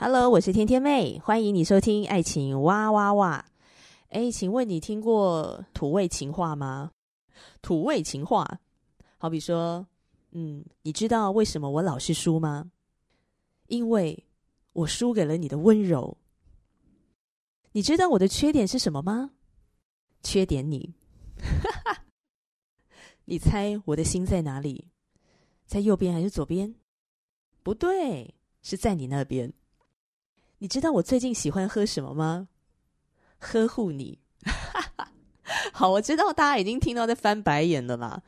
Hello，我是天天妹，欢迎你收听《爱情哇哇哇》。哎，请问你听过土味情话吗？土味情话，好比说，嗯，你知道为什么我老是输吗？因为我输给了你的温柔。你知道我的缺点是什么吗？缺点你。你猜我的心在哪里？在右边还是左边？不对，是在你那边。你知道我最近喜欢喝什么吗？呵护你。好，我知道大家已经听到在翻白眼了啦。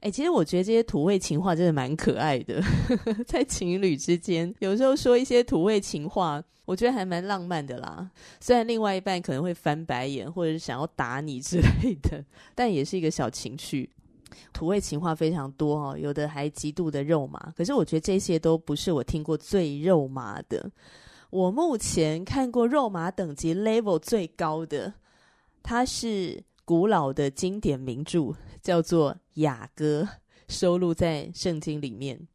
哎，其实我觉得这些土味情话真的蛮可爱的，在情侣之间，有时候说一些土味情话，我觉得还蛮浪漫的啦。虽然另外一半可能会翻白眼，或者是想要打你之类的，但也是一个小情绪。土味情话非常多哦，有的还极度的肉麻。可是我觉得这些都不是我听过最肉麻的。我目前看过肉麻等级 level 最高的，它是古老的经典名著，叫做《雅歌》，收录在圣经里面。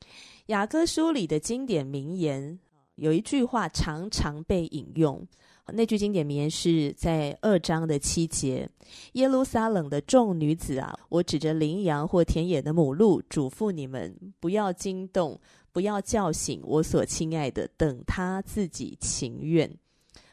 《雅歌》书里的经典名言，有一句话常常被引用。那句经典名言是在二章的七节：“耶路撒冷的众女子啊，我指着羚羊或田野的母鹿，嘱咐你们不要惊动。”不要叫醒我所亲爱的，等他自己情愿。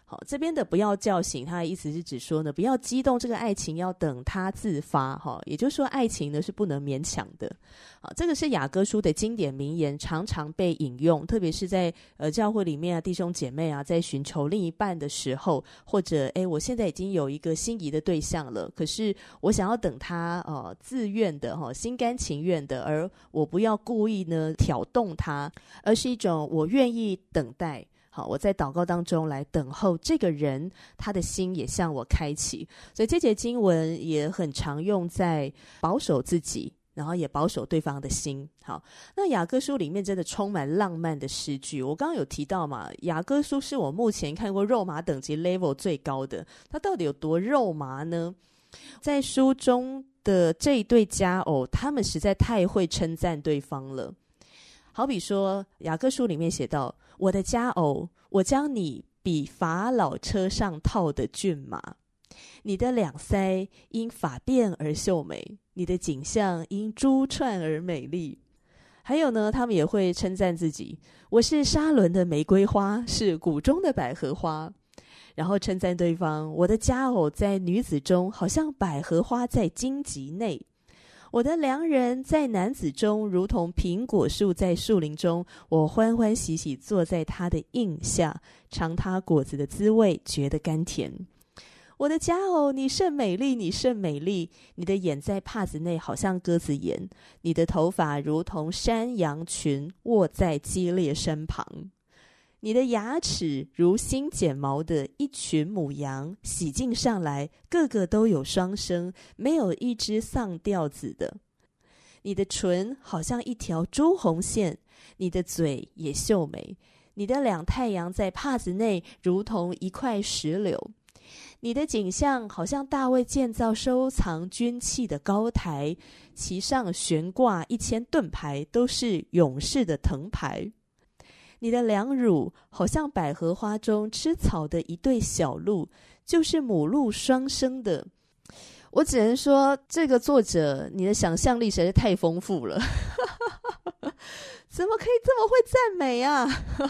好，这边的不要叫醒他的意思是指说呢，不要激动这个爱情，要等他自发。哈，也就是说，爱情呢是不能勉强的。好，这个是雅歌书的经典名言，常常被引用，特别是在呃教会里面啊，弟兄姐妹啊，在寻求另一半的时候，或者诶，我现在已经有一个心仪的对象了，可是我想要等他呃自愿的哈，心甘情愿的，而我不要故意呢挑动他，而是一种我愿意等待。好，我在祷告当中来等候这个人，他的心也向我开启。所以这节经文也很常用在保守自己，然后也保守对方的心。好，那雅歌书里面真的充满浪漫的诗句。我刚刚有提到嘛，雅歌书是我目前看过肉麻等级 level 最高的。它到底有多肉麻呢？在书中的这一对佳偶，他们实在太会称赞对方了。好比说，雅各书里面写道。我的佳偶，我将你比法老车上套的骏马，你的两腮因发辫而秀美，你的景象因珠串而美丽。还有呢，他们也会称赞自己：我是沙伦的玫瑰花，是谷中的百合花。然后称赞对方：我的佳偶在女子中，好像百合花在荆棘内。我的良人在男子中，如同苹果树在树林中。我欢欢喜喜坐在他的荫下，尝他果子的滋味，觉得甘甜。我的佳偶，你甚美丽，你甚美丽。你的眼在帕子内，好像鸽子眼；你的头发如同山羊群卧在基列身旁。你的牙齿如新剪毛的一群母羊，洗净上来，个个都有双生，没有一只丧掉子的。你的唇好像一条朱红线，你的嘴也秀美。你的两太阳在帕子内，如同一块石榴。你的景象好像大卫建造收藏军器的高台，其上悬挂一千盾牌，都是勇士的藤牌。你的两乳好像百合花中吃草的一对小鹿，就是母鹿双生的。我只能说，这个作者你的想象力实在是太丰富了，怎么可以这么会赞美啊？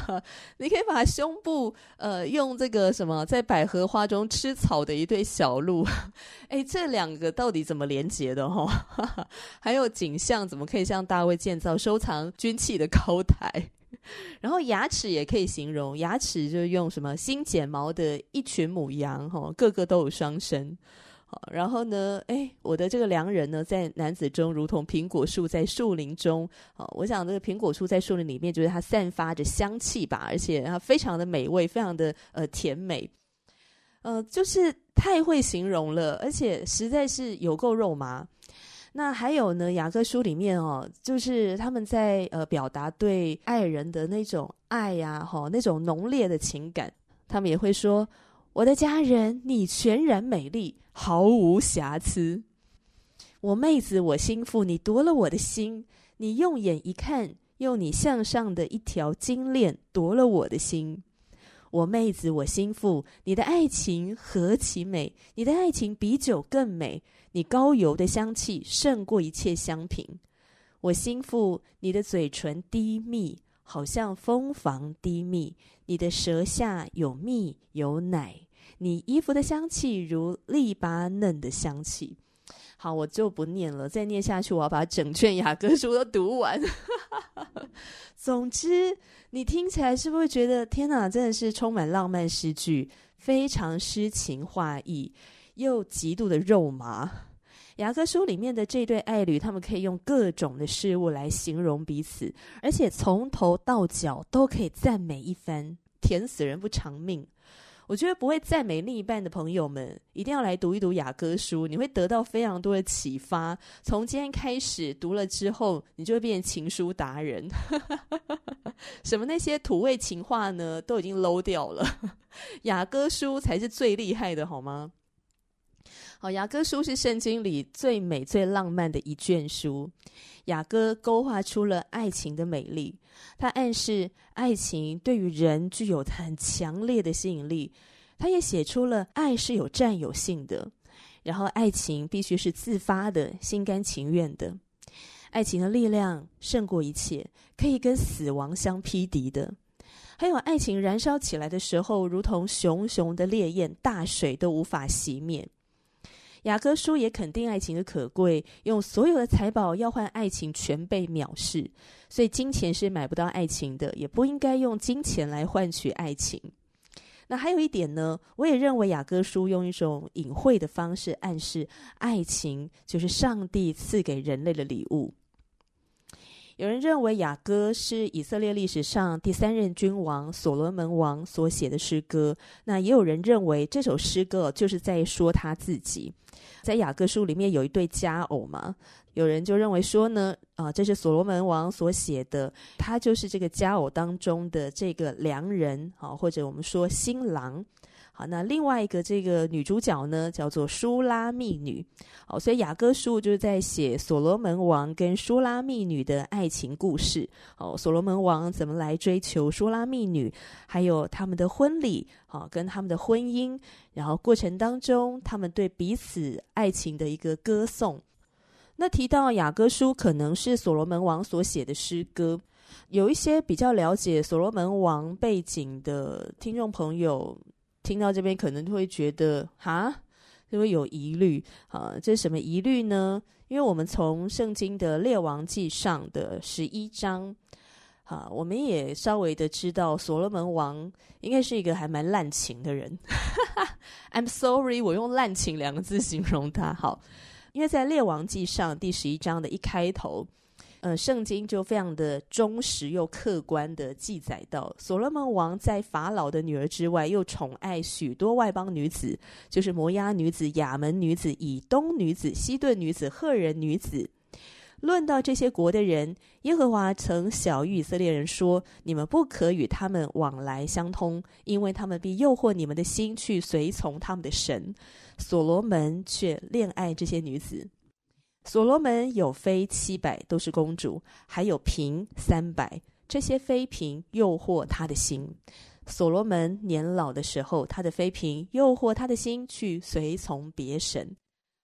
你可以把胸部呃用这个什么，在百合花中吃草的一对小鹿，哎，这两个到底怎么连接的哈？还有景象怎么可以像大卫建造收藏军器的高台？然后牙齿也可以形容，牙齿就用什么新剪毛的一群母羊，哈，个个都有双生。好，然后呢，哎，我的这个良人呢，在男子中如同苹果树在树林中。好，我想这个苹果树在树林里面，就是它散发着香气吧，而且它非常的美味，非常的呃甜美。呃，就是太会形容了，而且实在是有够肉麻。那还有呢，雅歌书里面哦，就是他们在呃表达对爱人的那种爱呀，哈，那种浓烈的情感，他们也会说。我的家人，你全然美丽，毫无瑕疵。我妹子，我心腹，你夺了我的心。你用眼一看，用你向上的一条金链夺了我的心。我妹子，我心腹，你的爱情何其美！你的爱情比酒更美，你高油的香气胜过一切香品。我心腹，你的嘴唇低蜜，好像蜂房低蜜，你的舌下有蜜有奶。你衣服的香气如利巴嫩的香气，好，我就不念了。再念下去，我要把整卷雅歌书都读完。总之，你听起来是不是觉得天哪，真的是充满浪漫诗句，非常诗情画意，又极度的肉麻。雅歌书里面的这对爱侣，他们可以用各种的事物来形容彼此，而且从头到脚都可以赞美一番，甜死人不偿命。我觉得不会赞美另一半的朋友们，一定要来读一读雅歌书，你会得到非常多的启发。从今天开始读了之后，你就会变成情书达人。什么那些土味情话呢，都已经 low 掉了。雅歌书才是最厉害的，好吗？好，雅歌书是圣经里最美、最浪漫的一卷书。雅歌勾画出了爱情的美丽，它暗示爱情对于人具有很强烈的吸引力。它也写出了爱是有占有性的，然后爱情必须是自发的、心甘情愿的。爱情的力量胜过一切，可以跟死亡相匹敌的。还有爱情燃烧起来的时候，如同熊熊的烈焰，大水都无法熄灭。雅各书也肯定爱情的可贵，用所有的财宝要换爱情，全被藐视。所以金钱是买不到爱情的，也不应该用金钱来换取爱情。那还有一点呢，我也认为雅各书用一种隐晦的方式暗示，爱情就是上帝赐给人类的礼物。有人认为雅歌是以色列历史上第三任君王所罗门王所写的诗歌，那也有人认为这首诗歌就是在说他自己。在雅歌书里面有一对佳偶嘛，有人就认为说呢，啊，这是所罗门王所写的，他就是这个佳偶当中的这个良人啊，或者我们说新郎。好，那另外一个这个女主角呢，叫做舒拉密女。哦，所以雅歌书就是在写所罗门王跟舒拉密女的爱情故事。哦，所罗门王怎么来追求舒拉密女，还有他们的婚礼，哦，跟他们的婚姻，然后过程当中他们对彼此爱情的一个歌颂。那提到雅歌书可能是所罗门王所写的诗歌，有一些比较了解所罗门王背景的听众朋友。听到这边可能会觉得哈，就会有疑虑啊，这是什么疑虑呢？因为我们从圣经的列王记上的十一章啊，我们也稍微的知道所罗门王应该是一个还蛮滥情的人。I'm sorry，我用滥情两个字形容他。好，因为在列王记上第十一章的一开头。呃，圣经就非常的忠实又客观的记载到，所罗门王在法老的女儿之外，又宠爱许多外邦女子，就是摩押女子、亚门女子、以东女子、西顿女子、赫人女子。论到这些国的人，耶和华曾晓諭以色列人说：你们不可与他们往来相通，因为他们必诱惑你们的心去随从他们的神。所罗门却恋爱这些女子。所罗门有妃七百，都是公主，还有嫔三百。这些妃嫔诱惑他的心。所罗门年老的时候，他的妃嫔诱惑他的心去随从别神。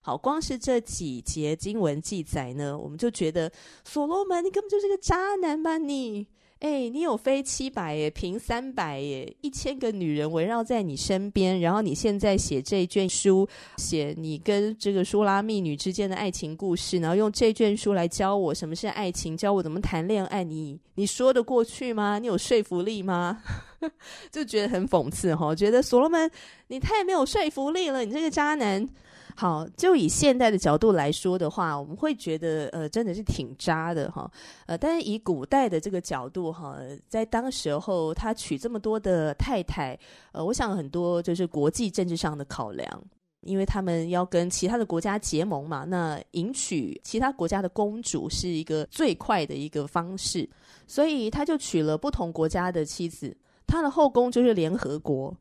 好，光是这几节经文记载呢，我们就觉得所罗门，你根本就是个渣男吧你？哎，你有飞七百耶，平三百耶，一千个女人围绕在你身边，然后你现在写这卷书，写你跟这个苏拉密女之间的爱情故事，然后用这卷书来教我什么是爱情，教我怎么谈恋爱，你你说得过去吗？你有说服力吗？就觉得很讽刺哈，觉得所罗门你太没有说服力了，你这个渣男。好，就以现代的角度来说的话，我们会觉得呃，真的是挺渣的哈。呃，但是以古代的这个角度哈，在当时候他娶这么多的太太，呃，我想很多就是国际政治上的考量，因为他们要跟其他的国家结盟嘛，那迎娶其他国家的公主是一个最快的一个方式，所以他就娶了不同国家的妻子，他的后宫就是联合国。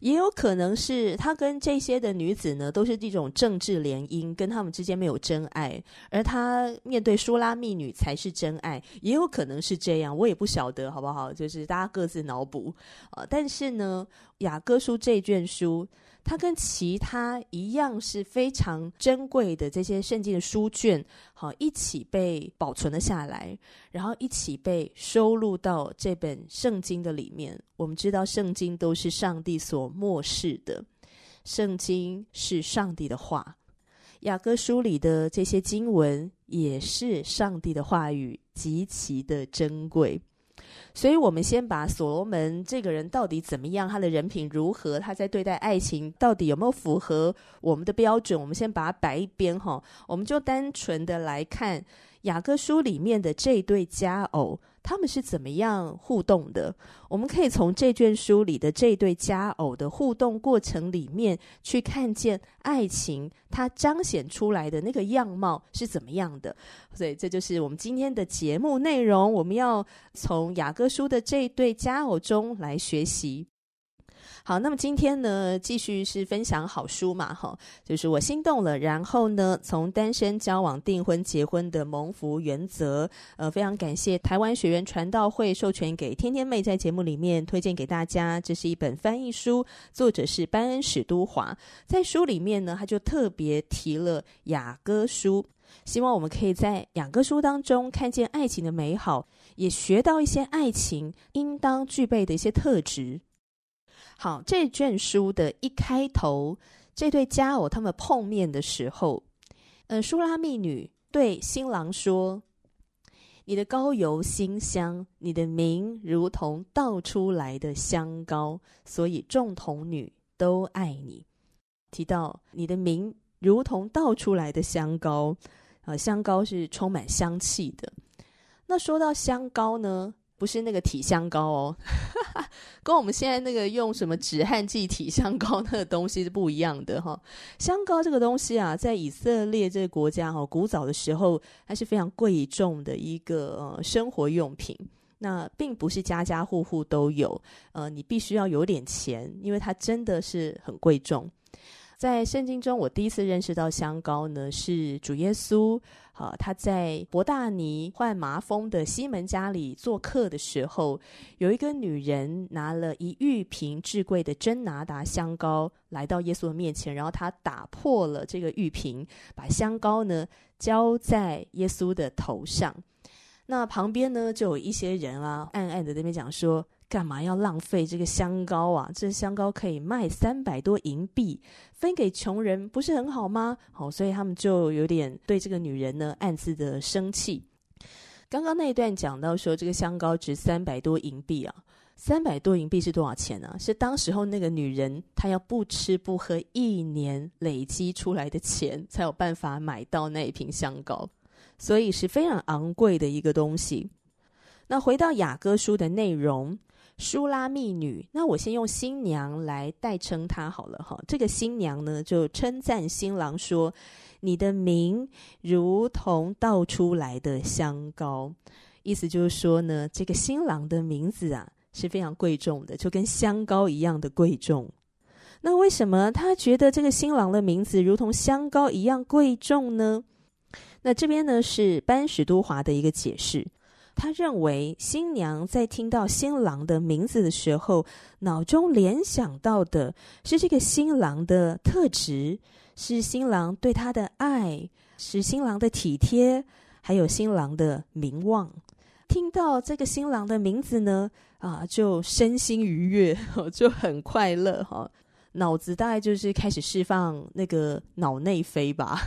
也有可能是他跟这些的女子呢，都是这种政治联姻，跟他们之间没有真爱，而他面对苏拉密女才是真爱，也有可能是这样，我也不晓得，好不好？就是大家各自脑补啊。但是呢，雅各书这卷书。它跟其他一样是非常珍贵的这些圣经的书卷，好，一起被保存了下来，然后一起被收录到这本圣经的里面。我们知道，圣经都是上帝所默示的，圣经是上帝的话，雅歌书里的这些经文也是上帝的话语，极其的珍贵。所以，我们先把所罗门这个人到底怎么样，他的人品如何，他在对待爱情到底有没有符合我们的标准，我们先把它摆一边哈，我们就单纯的来看雅歌书里面的这对佳偶。他们是怎么样互动的？我们可以从这卷书里的这对佳偶的互动过程里面去看见爱情它彰显出来的那个样貌是怎么样的。所以这就是我们今天的节目内容。我们要从雅歌书的这对佳偶中来学习。好，那么今天呢，继续是分享好书嘛，哈，就是我心动了。然后呢，从单身、交往、订婚、结婚的蒙福原则，呃，非常感谢台湾学员传道会授权给天天妹在节目里面推荐给大家。这是一本翻译书，作者是班恩史都华。在书里面呢，他就特别提了雅歌书，希望我们可以在雅歌书当中看见爱情的美好，也学到一些爱情应当具备的一些特质。好，这卷书的一开头，这对佳偶他们碰面的时候，呃，苏拉密女对新郎说：“你的膏油馨香，你的名如同倒出来的香膏，所以众童女都爱你。”提到你的名如同倒出来的香膏，呃，香膏是充满香气的。那说到香膏呢？不是那个体香膏哦，跟我们现在那个用什么止汗剂体香膏那个东西是不一样的哈。香膏这个东西啊，在以色列这个国家哈，古早的时候还是非常贵重的一个生活用品。那并不是家家户户都有，呃，你必须要有点钱，因为它真的是很贵重。在圣经中，我第一次认识到香膏呢，是主耶稣。好，他在伯大尼患麻风的西门家里做客的时候，有一个女人拿了一玉瓶至贵的真拿达香膏来到耶稣的面前，然后他打破了这个玉瓶，把香膏呢浇在耶稣的头上。那旁边呢就有一些人啊，暗暗的在那边讲说。干嘛要浪费这个香膏啊？这香膏可以卖三百多银币，分给穷人不是很好吗？好，所以他们就有点对这个女人呢暗自的生气。刚刚那一段讲到说，这个香膏值三百多银币啊，三百多银币是多少钱呢？是当时候那个女人她要不吃不喝一年累积出来的钱，才有办法买到那一瓶香膏，所以是非常昂贵的一个东西。那回到雅歌书的内容。书拉密女，那我先用新娘来代称她好了哈。这个新娘呢，就称赞新郎说：“你的名如同倒出来的香膏。”意思就是说呢，这个新郎的名字啊是非常贵重的，就跟香膏一样的贵重。那为什么他觉得这个新郎的名字如同香膏一样贵重呢？那这边呢是班史都华的一个解释。他认为新娘在听到新郎的名字的时候，脑中联想到的是这个新郎的特质，是新郎对她的爱，是新郎的体贴，还有新郎的名望。听到这个新郎的名字呢，啊，就身心愉悦，就很快乐哈。脑子大概就是开始释放那个脑内啡吧，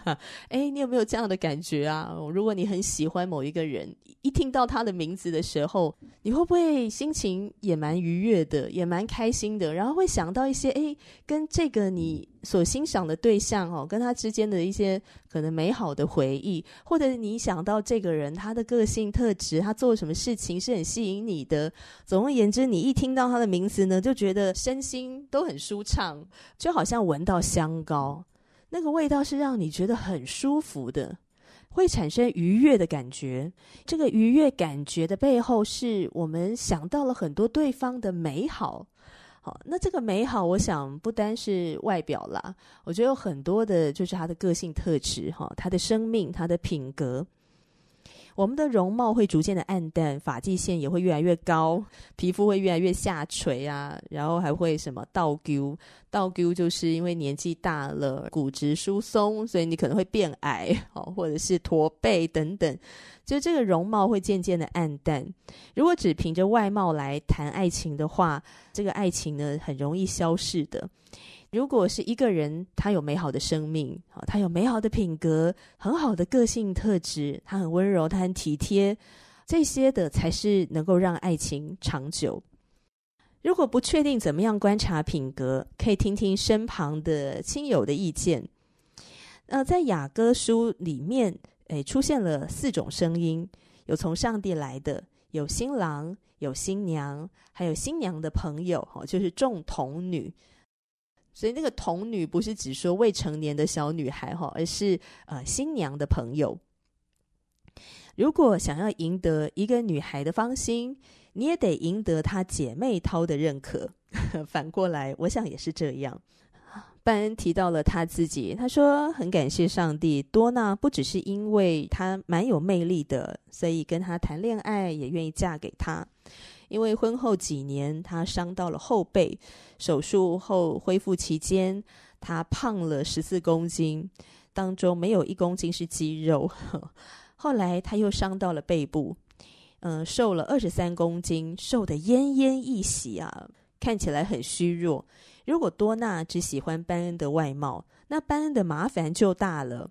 哎，你有没有这样的感觉啊？如果你很喜欢某一个人，一听到他的名字的时候，你会不会心情也蛮愉悦的，也蛮开心的？然后会想到一些哎，跟这个你所欣赏的对象哦，跟他之间的一些可能美好的回忆，或者你想到这个人他的个性特质，他做什么事情是很吸引你的。总而言之，你一听到他的名字呢，就觉得身心都很舒畅，就好像闻到香膏，那个味道是让你觉得很舒服的，会产生愉悦的感觉。这个愉悦感觉的背后，是我们想到了很多对方的美好。好，那这个美好，我想不单是外表啦，我觉得有很多的，就是他的个性特质，哈，他的生命，他的品格。我们的容貌会逐渐的暗淡，发际线也会越来越高，皮肤会越来越下垂啊，然后还会什么倒 Q，倒 Q 就是因为年纪大了，骨质疏松，所以你可能会变矮哦，或者是驼背等等，就这个容貌会渐渐的暗淡。如果只凭着外貌来谈爱情的话，这个爱情呢，很容易消逝的。如果是一个人，他有美好的生命，他有美好的品格，很好的个性特质，他很温柔，他很体贴，这些的才是能够让爱情长久。如果不确定怎么样观察品格，可以听听身旁的亲友的意见。呃，在雅歌书里面，诶，出现了四种声音，有从上帝来的，有新郎，有新娘，还有新娘的朋友，哈，就是众童女。所以那个童女不是指说未成年的小女孩哈，而是呃新娘的朋友。如果想要赢得一个女孩的芳心，你也得赢得她姐妹淘的认可。反过来，我想也是这样。班恩提到了他自己，他说很感谢上帝，多娜不只是因为她蛮有魅力的，所以跟他谈恋爱，也愿意嫁给他。因为婚后几年，他伤到了后背，手术后恢复期间，他胖了十四公斤，当中没有一公斤是肌肉。后来他又伤到了背部，嗯、瘦了二十三公斤，瘦得奄奄一息啊，看起来很虚弱。如果多娜只喜欢班恩的外貌，那班恩的麻烦就大了。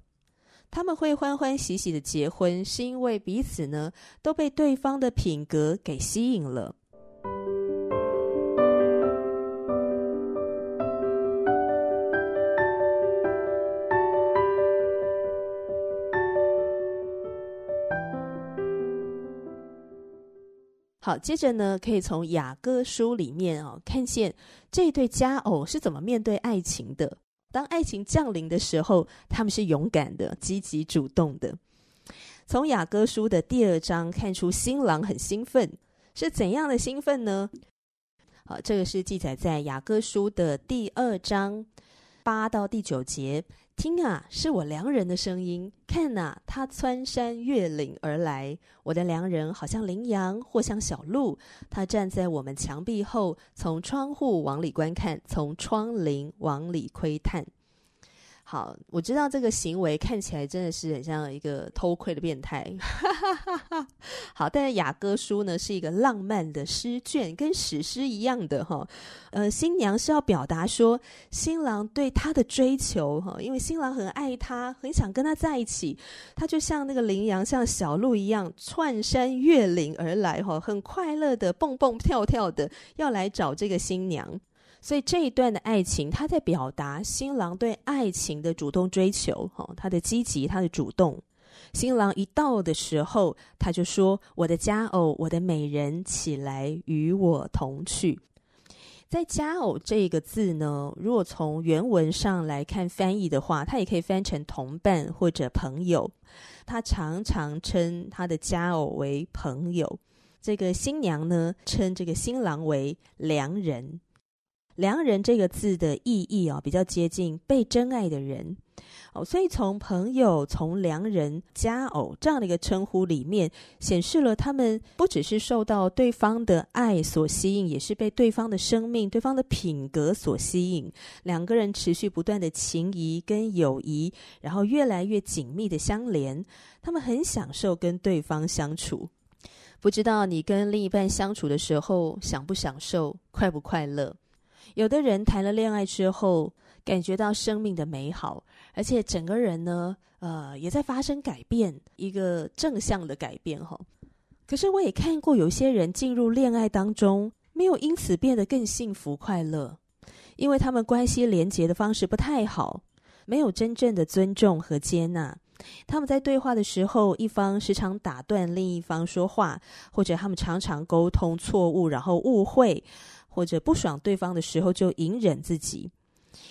他们会欢欢喜喜的结婚，是因为彼此呢都被对方的品格给吸引了。接着呢，可以从雅歌书里面啊、哦，看见这对佳偶是怎么面对爱情的。当爱情降临的时候，他们是勇敢的、积极主动的。从雅歌书的第二章看出，新郎很兴奋，是怎样的兴奋呢？好，这个是记载在雅歌书的第二章八到第九节。听啊，是我良人的声音。看啊，他穿山越岭而来。我的良人好像羚羊，或像小鹿。他站在我们墙壁后，从窗户往里观看，从窗棂往里窥探。好，我知道这个行为看起来真的是很像一个偷窥的变态。好，但是雅歌书呢是一个浪漫的诗卷，跟史诗一样的哈。呃，新娘是要表达说新郎对她的追求哈，因为新郎很爱她，很想跟她在一起。他就像那个羚羊，像小鹿一样，窜山越岭而来哈，很快乐的蹦蹦跳跳的要来找这个新娘。所以这一段的爱情，他在表达新郎对爱情的主动追求，哈，他的积极，他的主动。新郎一到的时候，他就说：“我的佳偶，我的美人，起来与我同去。”在“佳偶”这个字呢，如果从原文上来看翻译的话，它也可以翻成同伴或者朋友。他常常称他的佳偶为朋友。这个新娘呢，称这个新郎为良人。良人这个字的意义啊，比较接近被真爱的人哦，所以从朋友、从良人、佳偶这样的一个称呼里面，显示了他们不只是受到对方的爱所吸引，也是被对方的生命、对方的品格所吸引。两个人持续不断的情谊跟友谊，然后越来越紧密的相连，他们很享受跟对方相处。不知道你跟另一半相处的时候，享不享受，快不快乐？有的人谈了恋爱之后，感觉到生命的美好，而且整个人呢，呃，也在发生改变，一个正向的改变哈。可是我也看过有些人进入恋爱当中，没有因此变得更幸福快乐，因为他们关系连结的方式不太好，没有真正的尊重和接纳。他们在对话的时候，一方时常打断另一方说话，或者他们常常沟通错误，然后误会，或者不爽对方的时候就隐忍自己。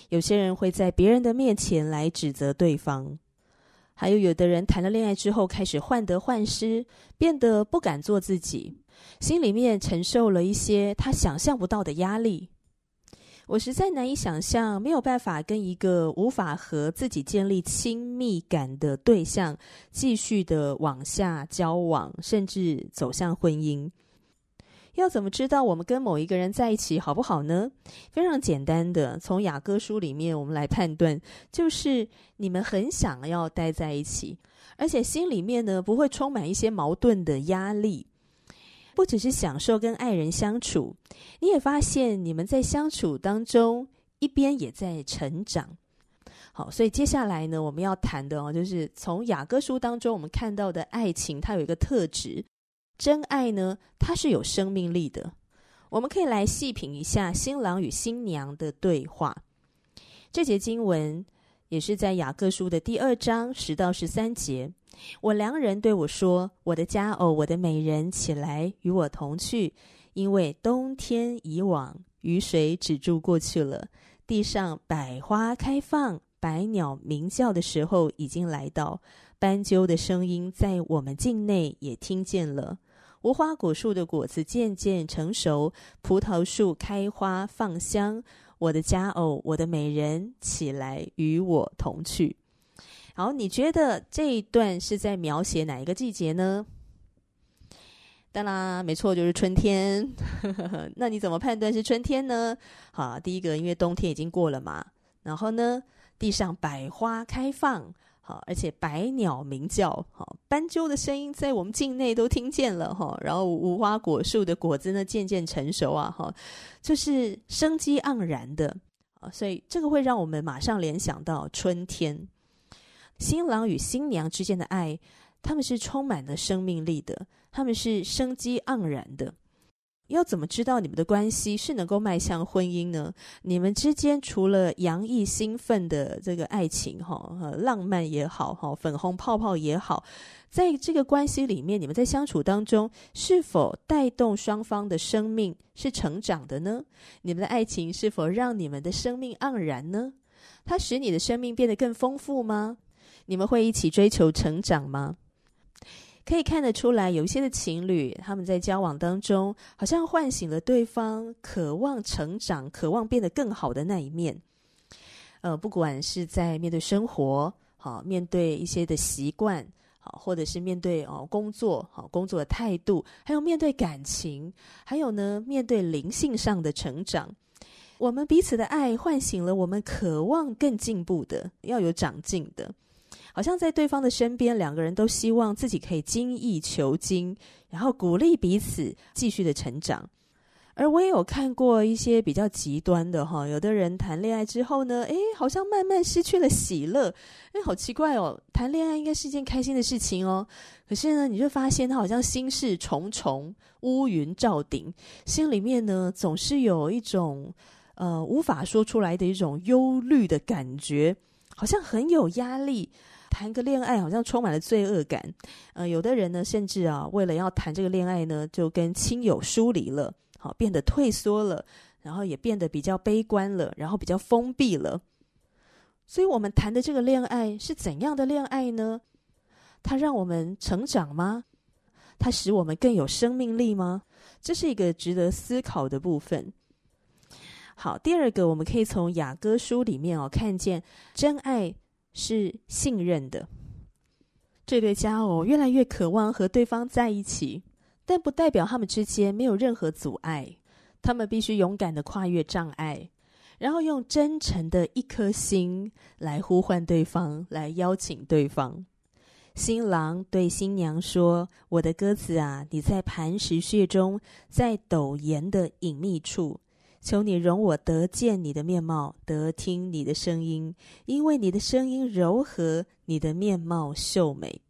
有些人会在别人的面前来指责对方，还有有的人谈了恋爱之后开始患得患失，变得不敢做自己，心里面承受了一些他想象不到的压力。我实在难以想象，没有办法跟一个无法和自己建立亲密感的对象继续的往下交往，甚至走向婚姻。要怎么知道我们跟某一个人在一起好不好呢？非常简单的，从雅歌书里面我们来判断，就是你们很想要待在一起，而且心里面呢不会充满一些矛盾的压力。不只是享受跟爱人相处，你也发现你们在相处当中一边也在成长。好，所以接下来呢，我们要谈的哦，就是从雅歌书当中我们看到的爱情，它有一个特质，真爱呢，它是有生命力的。我们可以来细品一下新郎与新娘的对话。这节经文也是在雅各书的第二章十到十三节。我良人对我说：“我的佳偶，我的美人，起来与我同去，因为冬天已往，雨水止住过去了，地上百花开放，百鸟鸣叫的时候已经来到，斑鸠的声音在我们境内也听见了。无花果树的果子渐渐成熟，葡萄树开花放香。我的佳偶，我的美人，起来与我同去。”好，你觉得这一段是在描写哪一个季节呢？当然，没错，就是春天。那你怎么判断是春天呢？好，第一个，因为冬天已经过了嘛。然后呢，地上百花开放，好，而且百鸟鸣叫，好，斑鸠的声音在我们境内都听见了哈。然后无花果树的果子呢渐渐成熟啊，哈，就是生机盎然的啊。所以这个会让我们马上联想到春天。新郎与新娘之间的爱，他们是充满了生命力的，他们是生机盎然的。要怎么知道你们的关系是能够迈向婚姻呢？你们之间除了洋溢兴奋的这个爱情，哈，浪漫也好，哈，粉红泡泡也好，在这个关系里面，你们在相处当中，是否带动双方的生命是成长的呢？你们的爱情是否让你们的生命盎然呢？它使你的生命变得更丰富吗？你们会一起追求成长吗？可以看得出来，有一些的情侣，他们在交往当中，好像唤醒了对方渴望成长、渴望变得更好的那一面。呃，不管是在面对生活，好，面对一些的习惯，好，或者是面对哦工作，好，工作的态度，还有面对感情，还有呢，面对灵性上的成长，我们彼此的爱唤醒了我们渴望更进步的，要有长进的。好像在对方的身边，两个人都希望自己可以精益求精，然后鼓励彼此继续的成长。而我也有看过一些比较极端的哈，有的人谈恋爱之后呢，诶，好像慢慢失去了喜乐，诶，好奇怪哦，谈恋爱应该是一件开心的事情哦，可是呢，你就发现他好像心事重重，乌云罩顶，心里面呢总是有一种呃无法说出来的一种忧虑的感觉，好像很有压力。谈个恋爱好像充满了罪恶感，呃，有的人呢，甚至啊，为了要谈这个恋爱呢，就跟亲友疏离了，好，变得退缩了，然后也变得比较悲观了，然后比较封闭了。所以，我们谈的这个恋爱是怎样的恋爱呢？它让我们成长吗？它使我们更有生命力吗？这是一个值得思考的部分。好，第二个，我们可以从雅歌书里面哦，看见真爱。是信任的，这对佳偶越来越渴望和对方在一起，但不代表他们之间没有任何阻碍。他们必须勇敢的跨越障碍，然后用真诚的一颗心来呼唤对方，来邀请对方。新郎对新娘说：“我的鸽子啊，你在磐石穴中，在陡岩的隐秘处，求你容我得见你的面貌，得听你的声音，因为你的声音柔和，你的面貌秀美。”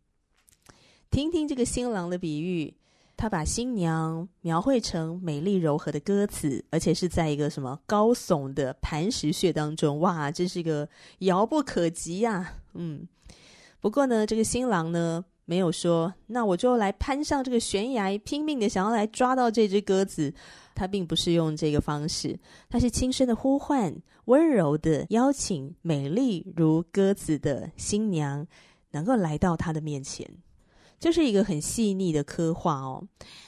听听这个新郎的比喻，他把新娘描绘成美丽柔和的歌词，而且是在一个什么高耸的磐石穴当中。哇，这是一个遥不可及呀、嗯。不过呢，这个新郎呢没有说，那我就来攀上这个悬崖，拼命的想要来抓到这只鸽子。他并不是用这个方式，他是轻声的呼唤，温柔的邀请美丽如鸽子的新娘能够来到他的面前，就是一个很细腻的刻画哦。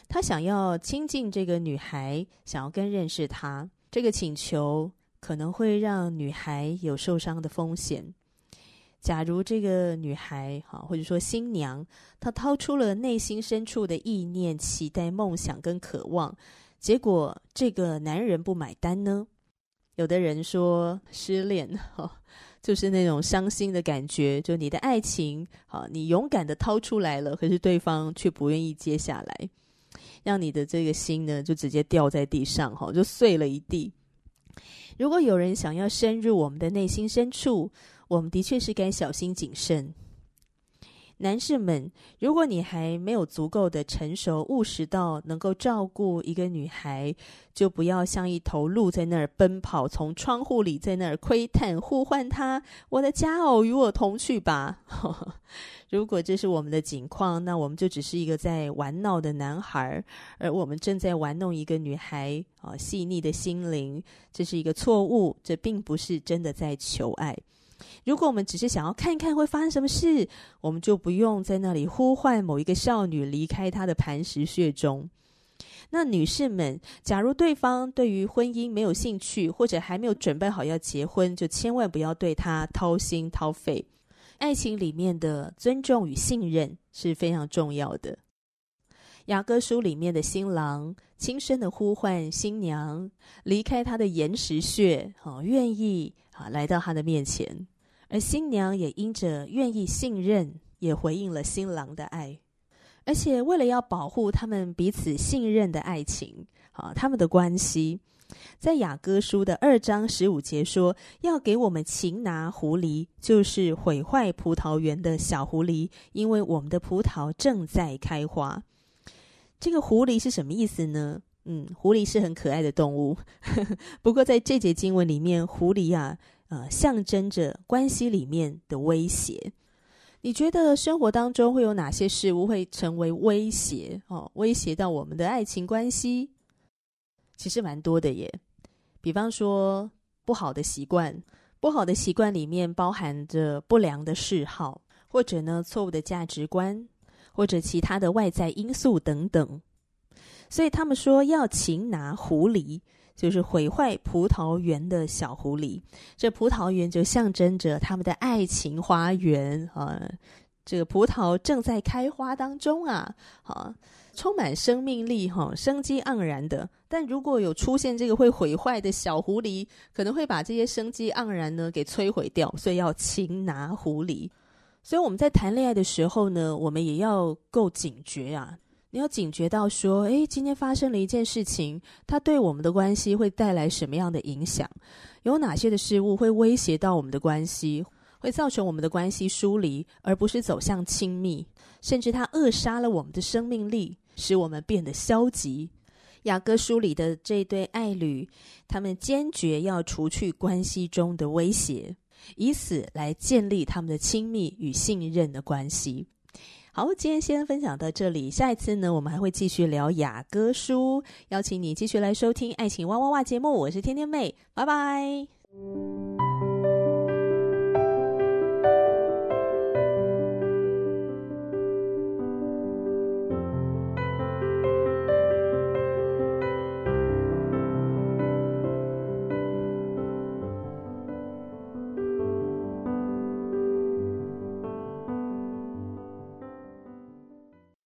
他想要亲近这个女孩，想要更认识她。这个请求可能会让女孩有受伤的风险。假如这个女孩，哈，或者说新娘，她掏出了内心深处的意念、期待、梦想跟渴望，结果这个男人不买单呢？有的人说，失恋，哈，就是那种伤心的感觉，就你的爱情，哈，你勇敢的掏出来了，可是对方却不愿意接下来，让你的这个心呢，就直接掉在地上，哈，就碎了一地。如果有人想要深入我们的内心深处，我们的确是该小心谨慎，男士们，如果你还没有足够的成熟务实到能够照顾一个女孩，就不要像一头鹿在那儿奔跑，从窗户里在那儿窥探，呼唤她：“我的佳偶，与我同去吧。”如果这是我们的境况，那我们就只是一个在玩闹的男孩，而我们正在玩弄一个女孩啊，细腻的心灵，这是一个错误，这并不是真的在求爱。如果我们只是想要看一看会发生什么事，我们就不用在那里呼唤某一个少女离开她的磐石穴中。那女士们，假如对方对于婚姻没有兴趣，或者还没有准备好要结婚，就千万不要对他掏心掏肺。爱情里面的尊重与信任是非常重要的。雅歌书里面的新郎轻声的呼唤新娘离开他的岩石穴，好，愿意啊来到他的面前。而新娘也因着愿意信任，也回应了新郎的爱，而且为了要保护他们彼此信任的爱情，啊，他们的关系，在雅歌书的二章十五节说，要给我们擒拿狐狸，就是毁坏葡萄园的小狐狸，因为我们的葡萄正在开花。这个狐狸是什么意思呢？嗯，狐狸是很可爱的动物，不过在这节经文里面，狐狸啊。呃，象征着关系里面的威胁。你觉得生活当中会有哪些事物会成为威胁？哦，威胁到我们的爱情关系，其实蛮多的耶。比方说，不好的习惯，不好的习惯里面包含着不良的嗜好，或者呢，错误的价值观，或者其他的外在因素等等。所以他们说要擒拿狐狸。就是毁坏葡萄园的小狐狸，这葡萄园就象征着他们的爱情花园啊。这个葡萄正在开花当中啊，啊，充满生命力哈，生机盎然的。但如果有出现这个会毁坏的小狐狸，可能会把这些生机盎然呢给摧毁掉，所以要擒拿狐狸。所以我们在谈恋爱的时候呢，我们也要够警觉啊。你要警觉到说，诶，今天发生了一件事情，它对我们的关系会带来什么样的影响？有哪些的事物会威胁到我们的关系，会造成我们的关系疏离，而不是走向亲密？甚至它扼杀了我们的生命力，使我们变得消极。雅各书里的这对爱侣，他们坚决要除去关系中的威胁，以此来建立他们的亲密与信任的关系。好，今天先分享到这里。下一次呢，我们还会继续聊雅歌书，邀请你继续来收听《爱情哇哇哇》节目。我是天天妹，拜拜。